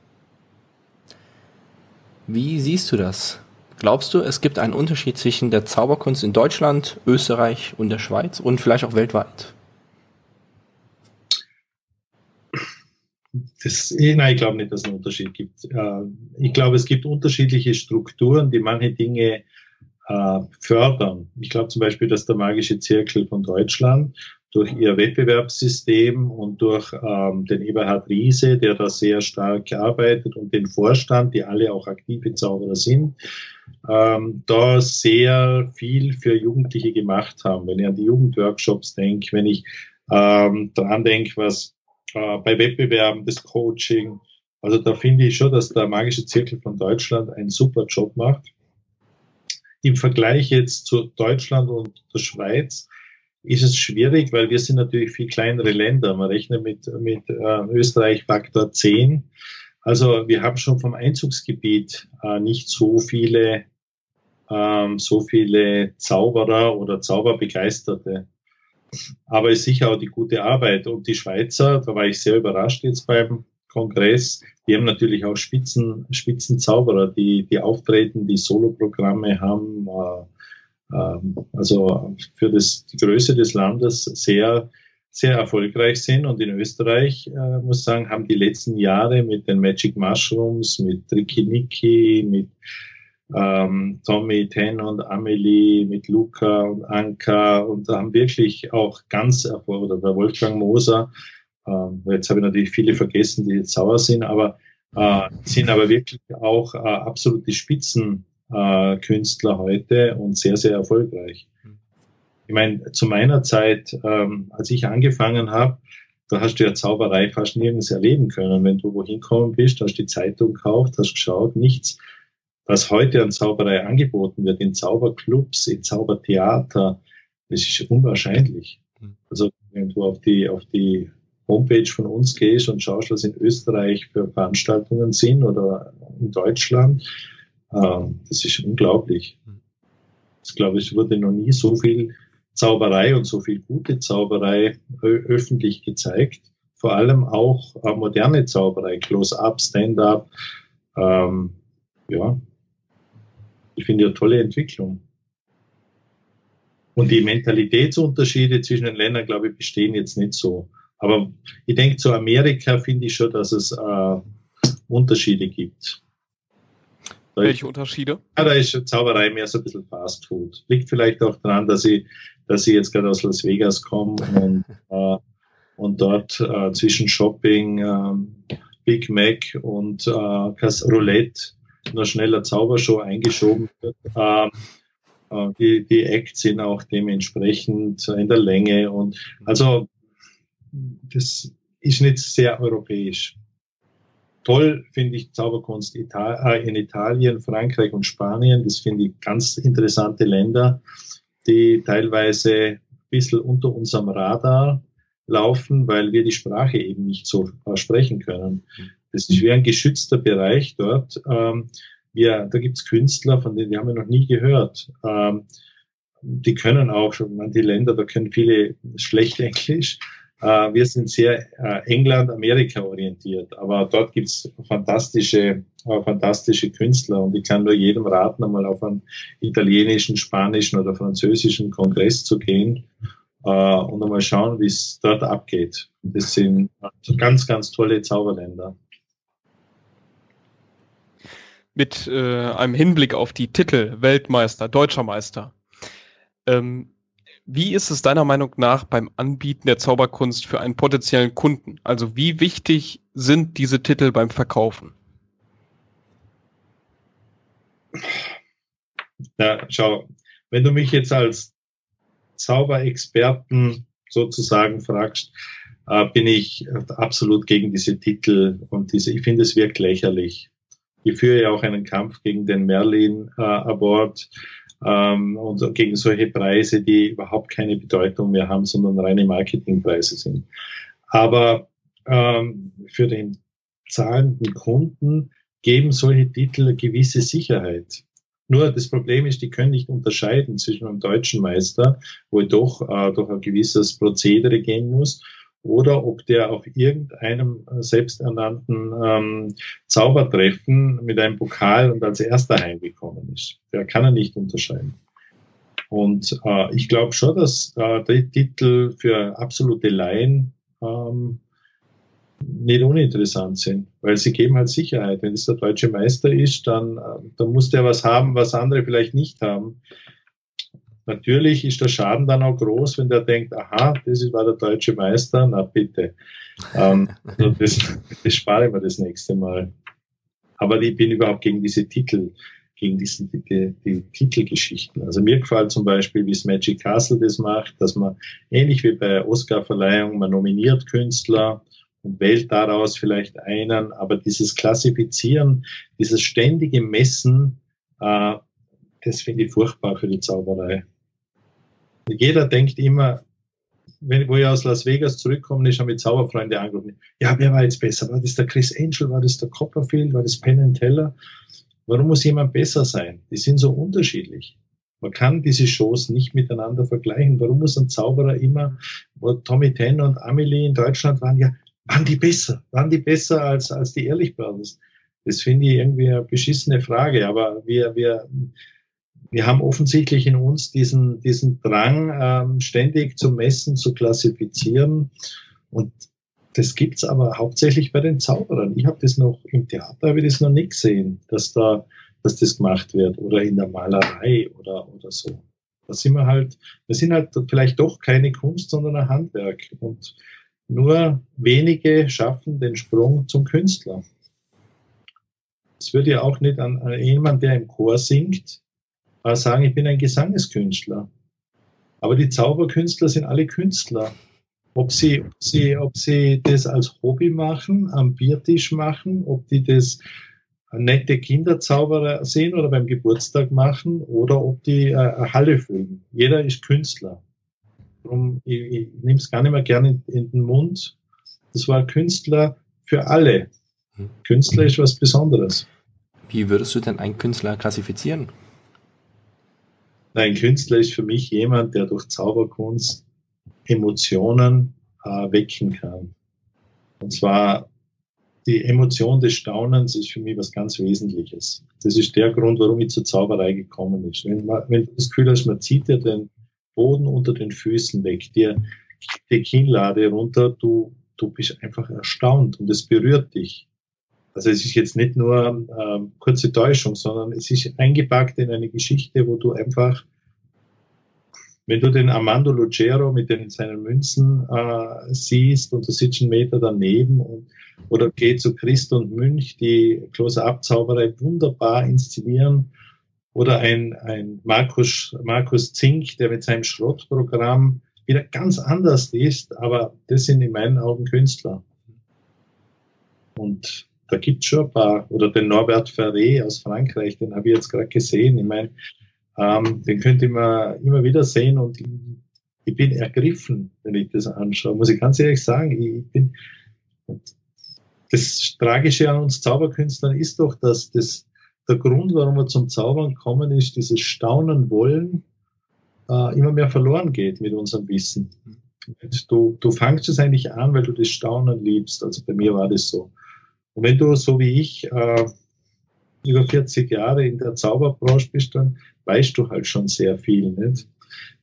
Wie siehst du das? Glaubst du, es gibt einen Unterschied zwischen der Zauberkunst in Deutschland, Österreich und der Schweiz und vielleicht auch weltweit? Das, nein, ich glaube nicht, dass es einen Unterschied gibt. Äh, ich glaube, es gibt unterschiedliche Strukturen, die manche Dinge äh, fördern. Ich glaube zum Beispiel, dass der magische Zirkel von Deutschland durch ihr Wettbewerbssystem und durch ähm, den Eberhard Riese, der da sehr stark arbeitet und den Vorstand, die alle auch aktive Zauberer sind, ähm, da sehr viel für Jugendliche gemacht haben. Wenn ich an die Jugendworkshops denke, wenn ich ähm, dran denke, was äh, bei Wettbewerben, das Coaching, also da finde ich schon, dass der Magische Zirkel von Deutschland einen super Job macht. Im Vergleich jetzt zu Deutschland und der Schweiz ist es schwierig, weil wir sind natürlich viel kleinere Länder. Man rechnet mit, mit äh, Österreich Faktor 10. Also wir haben schon vom Einzugsgebiet äh, nicht so viele, ähm, so viele Zauberer oder Zauberbegeisterte. Aber es ist sicher auch die gute Arbeit. Und die Schweizer, da war ich sehr überrascht jetzt beim Kongress, die haben natürlich auch Spitzen, Spitzenzauberer, die, die auftreten, die Soloprogramme haben, äh, ähm, also für das, die Größe des Landes sehr, sehr erfolgreich sind. Und in Österreich, äh, muss sagen, haben die letzten Jahre mit den Magic Mushrooms, mit Ricky Nicky, mit ähm, Tommy, Ten und Amelie, mit Luca und Anka und haben wirklich auch ganz erfolgreich, oder bei Wolfgang Moser, ähm, jetzt habe ich natürlich viele vergessen, die jetzt sauer sind, aber äh, sind aber wirklich auch äh, absolute Spitzen äh, heute und sehr, sehr erfolgreich. Ich meine, zu meiner Zeit, ähm, als ich angefangen habe, da hast du ja Zauberei fast nirgends erleben können. Wenn du wohin kommen bist, hast du die Zeitung gekauft, hast geschaut, nichts. Was heute an Zauberei angeboten wird, in Zauberclubs, in Zaubertheater, das ist unwahrscheinlich. Hm. Also wenn du auf die, auf die Homepage von uns gehst und schaust, was in Österreich für Veranstaltungen sind oder in Deutschland, ähm, das ist unglaublich. Ich glaube, es wurde noch nie so viel Zauberei und so viel gute Zauberei öffentlich gezeigt. Vor allem auch äh, moderne Zauberei, Close-up, Stand-up. Ähm, ja, ich finde ja tolle Entwicklung. Und die Mentalitätsunterschiede zwischen den Ländern, glaube ich, bestehen jetzt nicht so. Aber ich denke, zu Amerika finde ich schon, dass es äh, Unterschiede gibt. Welche Unterschiede? Ja, da ist Zauberei mehr so ein bisschen Fast Food. Liegt vielleicht auch daran, dass ich, dass ich jetzt gerade aus Las Vegas komme und, äh, und dort äh, zwischen Shopping, äh, Big Mac und äh, Roulette noch schneller Zaubershow eingeschoben wird. Ähm, äh, die, die Acts sind auch dementsprechend in der Länge und also das ist nicht sehr europäisch. Toll finde ich Zauberkunst äh, in Italien, Frankreich und Spanien. Das finde ich ganz interessante Länder, die teilweise ein bisschen unter unserem Radar laufen, weil wir die Sprache eben nicht so sprechen können. Das ist wie ein geschützter Bereich dort. Ähm, wir, da gibt's Künstler, von denen wir haben wir noch nie gehört. Ähm, die können auch, manche Länder, da können viele schlecht Englisch, äh, wir sind sehr äh, England, Amerika orientiert, aber dort gibt's fantastische, äh, fantastische Künstler und ich kann nur jedem raten, einmal auf einen italienischen, spanischen oder französischen Kongress zu gehen äh, und einmal schauen, wie es dort abgeht. Das sind ganz, ganz tolle Zauberländer. Mit äh, einem Hinblick auf die Titel Weltmeister, Deutscher Meister. Ähm, wie ist es deiner Meinung nach beim Anbieten der Zauberkunst für einen potenziellen Kunden? Also wie wichtig sind diese Titel beim Verkaufen? Ja, schau, wenn du mich jetzt als Zauberexperten sozusagen fragst, äh, bin ich absolut gegen diese Titel und diese, ich finde es wirklich lächerlich. Ich führe ja auch einen Kampf gegen den Merlin äh, Award ähm, und gegen solche Preise, die überhaupt keine Bedeutung mehr haben, sondern reine Marketingpreise sind. Aber ähm, für den zahlenden Kunden geben solche Titel eine gewisse Sicherheit. Nur das Problem ist, die können nicht unterscheiden zwischen einem deutschen Meister, wo ich doch äh, durch ein gewisses Prozedere gehen muss, oder ob der auf irgendeinem selbsternannten ähm, Zaubertreffen mit einem Pokal und als erster heimgekommen ist. Der kann er nicht unterscheiden. Und äh, ich glaube schon, dass äh, die Titel für absolute Laien ähm, nicht uninteressant sind, weil sie geben halt Sicherheit. Wenn es der deutsche Meister ist, dann, äh, dann muss der was haben, was andere vielleicht nicht haben. Natürlich ist der Schaden dann auch groß, wenn der denkt, aha, das war der deutsche Meister, na bitte. ähm, also das, das spare ich mir das nächste Mal. Aber ich bin überhaupt gegen diese Titel gegen diese, die, die Titelgeschichten. Also mir gefällt zum Beispiel, wie es Magic Castle das macht, dass man ähnlich wie bei Oscar-Verleihung, man nominiert Künstler und wählt daraus vielleicht einen, aber dieses Klassifizieren, dieses ständige Messen, äh, das finde ich furchtbar für die Zauberei. Jeder denkt immer, wenn, wo ich aus Las Vegas zurückkomme, ich habe mit Zauberfreunde angerufen. Ja, wer war jetzt besser? War das der Chris Angel? War das der Copperfield? War das Penn Teller? Warum muss jemand besser sein? Die sind so unterschiedlich. Man kann diese Shows nicht miteinander vergleichen. Warum muss ein Zauberer immer, wo Tommy Ten und Amelie in Deutschland waren, ja, waren die besser? Waren die besser als, als die Ehrlich Brothers? Das finde ich irgendwie eine beschissene Frage, aber wir, wir, wir haben offensichtlich in uns diesen, diesen Drang, ähm, ständig zu messen, zu klassifizieren. Und das gibt's aber hauptsächlich bei den Zauberern. Ich habe das noch im Theater habe ich das noch nicht gesehen, dass da, dass das gemacht wird oder in der Malerei oder oder so. Da sind wir halt, wir sind halt vielleicht doch keine Kunst, sondern ein Handwerk und nur wenige schaffen den Sprung zum Künstler. Es würde ja auch nicht an, an jemand, der im Chor singt, sagen, ich bin ein Gesangeskünstler. Aber die Zauberkünstler sind alle Künstler. Ob sie, ob sie, ob sie das als Hobby machen, am Biertisch machen, ob die das nette Kinderzauberer sehen oder beim Geburtstag machen oder ob die äh, eine Halle füllen. Jeder ist Künstler. Darum, ich, ich nehme es gar nicht mehr gerne in, in, den Mund. Das war Künstler für alle. Hm. Künstler ist was Besonderes. Wie würdest du denn einen Künstler klassifizieren? Ein Künstler ist für mich jemand, der durch Zauberkunst Emotionen äh, wecken kann. Und zwar die Emotion des Staunens ist für mich was ganz Wesentliches. Das ist der Grund, warum ich zur Zauberei gekommen bin. Wenn, wenn du das Gefühl hast, man zieht dir den Boden unter den Füßen weg, dir die Kinnlade runter, du, du bist einfach erstaunt und es berührt dich. Also es ist jetzt nicht nur ähm, kurze Täuschung, sondern es ist eingepackt in eine Geschichte, wo du einfach wenn du den Armando Lucero mit den, seinen Münzen äh, siehst und du sitzt einen Meter daneben und, oder geh zu Christ und Münch, die Close-Up-Zauberei wunderbar inszenieren, oder ein, ein Markus, Markus Zink, der mit seinem Schrottprogramm wieder ganz anders ist, aber das sind in meinen Augen Künstler. Und da gibt's schon ein paar, oder den Norbert Ferré aus Frankreich, den habe ich jetzt gerade gesehen. Ich meine, ähm, den könnte man immer wieder sehen und ich, ich bin ergriffen, wenn ich das anschaue. Muss ich ganz ehrlich sagen, ich bin, das Tragische an uns Zauberkünstlern ist doch, dass das, der Grund, warum wir zum Zaubern kommen, ist dieses Staunen wollen, äh, immer mehr verloren geht mit unserem Wissen. Du, du fangst es eigentlich an, weil du das Staunen liebst. Also bei mir war das so. Und wenn du so wie ich äh, über 40 Jahre in der Zauberbranche bist, dann weißt du halt schon sehr viel, nicht?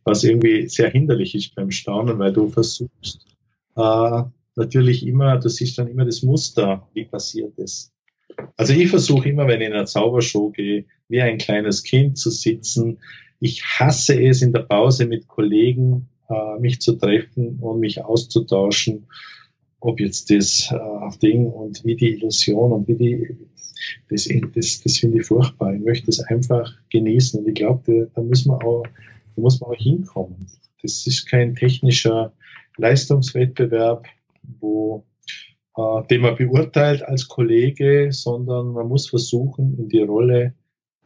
Was irgendwie sehr hinderlich ist beim Staunen, weil du versuchst äh, natürlich immer, du siehst dann immer das Muster, wie passiert es. Also ich versuche immer, wenn ich in einer Zaubershow gehe, wie ein kleines Kind zu sitzen. Ich hasse es in der Pause mit Kollegen, äh, mich zu treffen und mich auszutauschen, ob jetzt das äh, Ding und wie die Illusion und wie die das, das, das finde ich furchtbar. Ich möchte es einfach genießen. Und ich glaube, da müssen wir auch, da muss man auch hinkommen. Das ist kein technischer Leistungswettbewerb, wo, äh, den man beurteilt als Kollege, sondern man muss versuchen, in die Rolle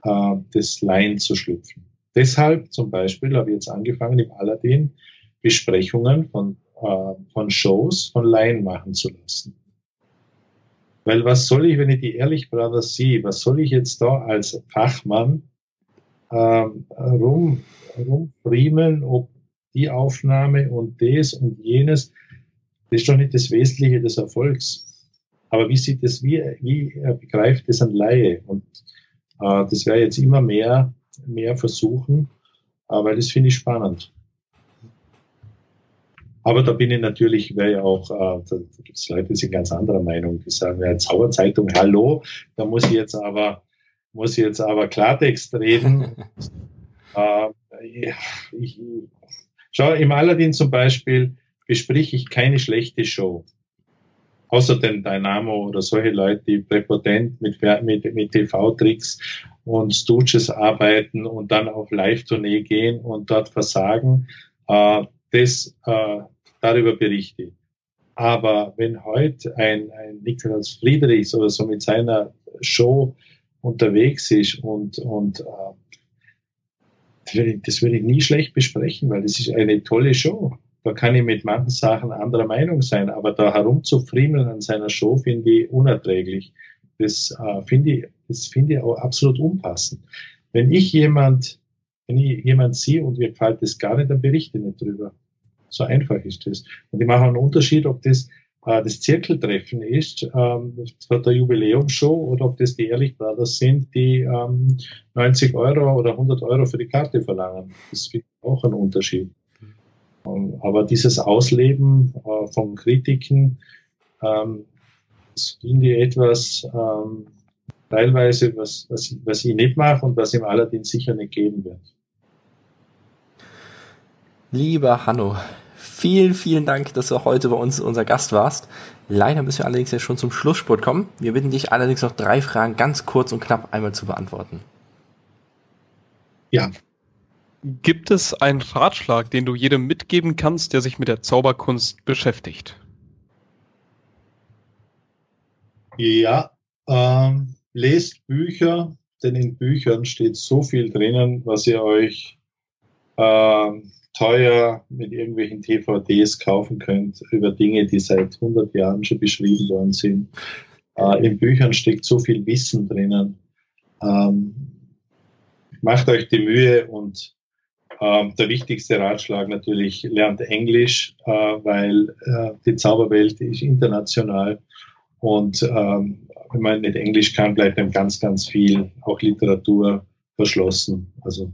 äh, des Laien zu schlüpfen. Deshalb zum Beispiel habe ich jetzt angefangen, im Aladdin Besprechungen von, äh, von Shows von Laien machen zu lassen. Weil was soll ich, wenn ich die Ehrlich Brothers sehe, was soll ich jetzt da als Fachmann ähm, rum, rumfriemeln, ob die Aufnahme und das und jenes, das ist doch nicht das Wesentliche des Erfolgs. Aber wie sieht das, wie, wie er begreift das ein Laie? Und äh, das wäre jetzt immer mehr, mehr versuchen, aber das finde ich spannend. Aber da bin ich natürlich, wäre ja auch, äh, da gibt es Leute, die sind ganz anderer Meinung, die sagen, ja, Zauberzeitung, hallo, da muss ich jetzt aber, muss ich jetzt aber Klartext reden. äh, ich, schau, im Aladdin zum Beispiel besprich ich keine schlechte Show. Außer den Dynamo oder solche Leute, die präpotent mit, mit, mit TV-Tricks und Stooges arbeiten und dann auf Live-Tournee gehen und dort versagen. Äh, das, äh, darüber berichte. Aber wenn heute ein, ein Nikolaus Friedrichs oder so mit seiner Show unterwegs ist und, und äh, das würde ich nie schlecht besprechen, weil das ist eine tolle Show. Da kann ich mit manchen Sachen anderer Meinung sein, aber da herumzufriemeln an seiner Show finde ich unerträglich. Das äh, finde ich, das finde ich auch absolut unpassend. Wenn ich jemand, wenn ich jemand sehe und mir gefällt das gar nicht, dann berichte ich nicht drüber. So einfach ist das. Und ich mache einen Unterschied, ob das äh, das Zirkeltreffen ist, ähm, der Jubiläumsshow, oder ob das die Ehrlich Brothers sind, die ähm, 90 Euro oder 100 Euro für die Karte verlangen. Das ist auch ein Unterschied. Ähm, aber dieses Ausleben äh, von Kritiken, ähm, das finde ich etwas, ähm, teilweise, was, was, was ich nicht mache und was ihm allerdings sicher nicht geben wird. Lieber Hanno, vielen, vielen Dank, dass du heute bei uns unser Gast warst. Leider müssen wir allerdings jetzt schon zum Schlusssport kommen. Wir bitten dich allerdings noch drei Fragen ganz kurz und knapp einmal zu beantworten. Ja. Gibt es einen Ratschlag, den du jedem mitgeben kannst, der sich mit der Zauberkunst beschäftigt? Ja, ähm, lest Bücher, denn in Büchern steht so viel drinnen, was ihr euch ähm, teuer mit irgendwelchen TVDs kaufen könnt über Dinge, die seit 100 Jahren schon beschrieben worden sind. Äh, in Büchern steckt so viel Wissen drinnen. Ähm, macht euch die Mühe und ähm, der wichtigste Ratschlag natürlich, lernt Englisch, äh, weil äh, die Zauberwelt ist international und ähm, wenn man nicht Englisch kann, bleibt einem ganz, ganz viel, auch Literatur verschlossen. Also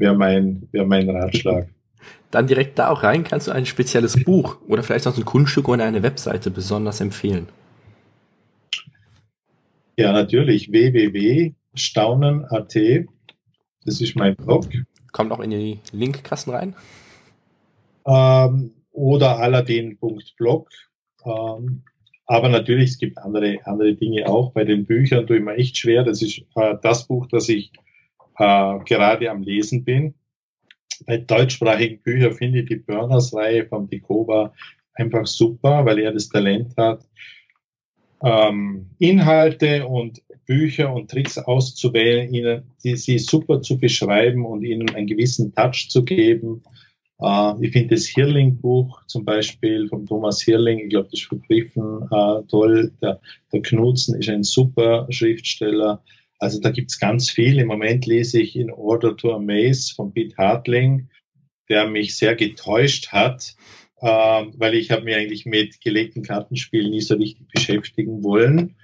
wäre mein, wäre mein Ratschlag. Dann direkt da auch rein, kannst du ein spezielles Buch oder vielleicht auch so ein Kunststück oder eine Webseite besonders empfehlen? Ja, natürlich. www.staunen.at. Das ist mein Blog. Kommt auch in die Linkkasten rein? Ähm, oder aladdin.blog. Ähm, aber natürlich, es gibt andere, andere Dinge auch. Bei den Büchern tue ich mir echt schwer. Das ist äh, das Buch, das ich äh, gerade am Lesen bin. Bei deutschsprachigen Büchern finde ich die Burners-Reihe von Dikova einfach super, weil er das Talent hat, ähm, Inhalte und Bücher und Tricks auszuwählen, ihnen die, sie super zu beschreiben und ihnen einen gewissen Touch zu geben. Äh, ich finde das Hirling-Buch zum Beispiel von Thomas Hirling, ich glaube, das ist vergriffen, äh, toll. Der, der Knutzen ist ein super Schriftsteller. Also da gibt's ganz viel. Im Moment lese ich In Order to Amaze von Pete Hartling, der mich sehr getäuscht hat, äh, weil ich habe mir eigentlich mit gelegten Kartenspielen nie so richtig beschäftigen wollen.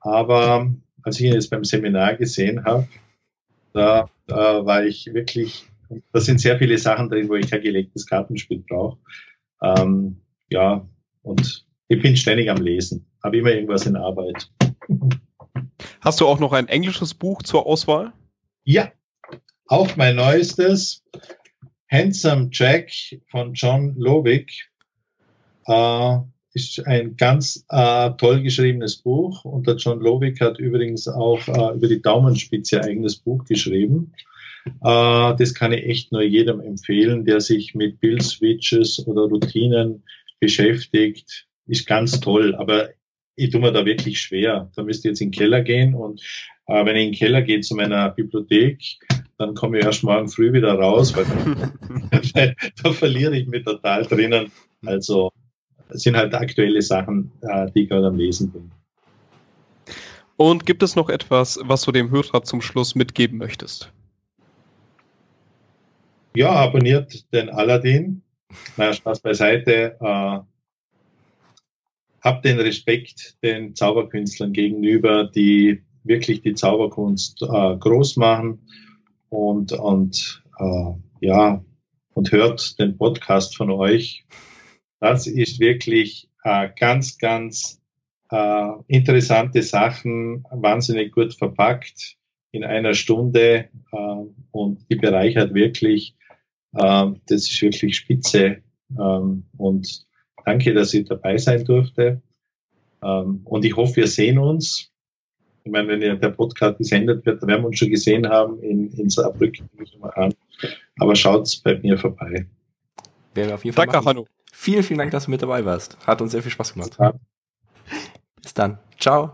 Aber als ich ihn jetzt beim Seminar gesehen habe, da, da war ich wirklich, da sind sehr viele Sachen drin, wo ich kein gelegtes Kartenspiel brauche. Ähm, ja, und ich bin ständig am Lesen, habe immer irgendwas in Arbeit. Hast du auch noch ein englisches Buch zur Auswahl? Ja, auch mein neuestes, Handsome Jack von John Lovick. Äh, ist ein ganz äh, toll geschriebenes Buch und der John Lovick hat übrigens auch äh, über die Daumenspitze ein eigenes Buch geschrieben. Äh, das kann ich echt nur jedem empfehlen, der sich mit Bill-Switches oder Routinen beschäftigt. Ist ganz toll, aber ich tue mir da wirklich schwer. Da müsste ich jetzt in den Keller gehen und äh, wenn ich in den Keller gehe zu meiner Bibliothek, dann komme ich erst morgen früh wieder raus, weil da, da verliere ich mich total drinnen. Also sind halt aktuelle Sachen, äh, die ich gerade am Lesen bin. Und gibt es noch etwas, was du dem Hörer zum Schluss mitgeben möchtest? Ja, abonniert den Aladdin. Na, Spaß beiseite. Äh, habt den Respekt den Zauberkünstlern gegenüber, die wirklich die Zauberkunst äh, groß machen und, und äh, ja, und hört den Podcast von euch. Das ist wirklich äh, ganz, ganz äh, interessante Sachen, wahnsinnig gut verpackt in einer Stunde äh, und die bereichert wirklich. Äh, das ist wirklich spitze ähm, und danke, dass ich dabei sein durfte. Ähm, und ich hoffe, wir sehen uns. Ich meine, wenn der Podcast gesendet wird, dann werden wir uns schon gesehen haben in, in Saarbrücken. Aber schaut's bei mir vorbei. Werden wir auf jeden Fall Danke, machen. Hanno. Vielen, vielen Dank, dass du mit dabei warst. Hat uns sehr viel Spaß gemacht. Ja. Bis dann. Ciao.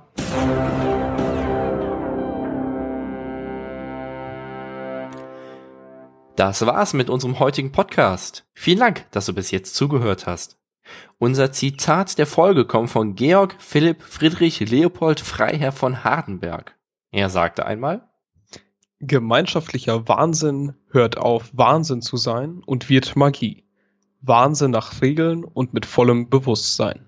Das war's mit unserem heutigen Podcast. Vielen Dank, dass du bis jetzt zugehört hast. Unser Zitat der Folge kommt von Georg Philipp Friedrich Leopold Freiherr von Hardenberg. Er sagte einmal, Gemeinschaftlicher Wahnsinn hört auf, Wahnsinn zu sein und wird Magie. Wahnsinn nach Regeln und mit vollem Bewusstsein.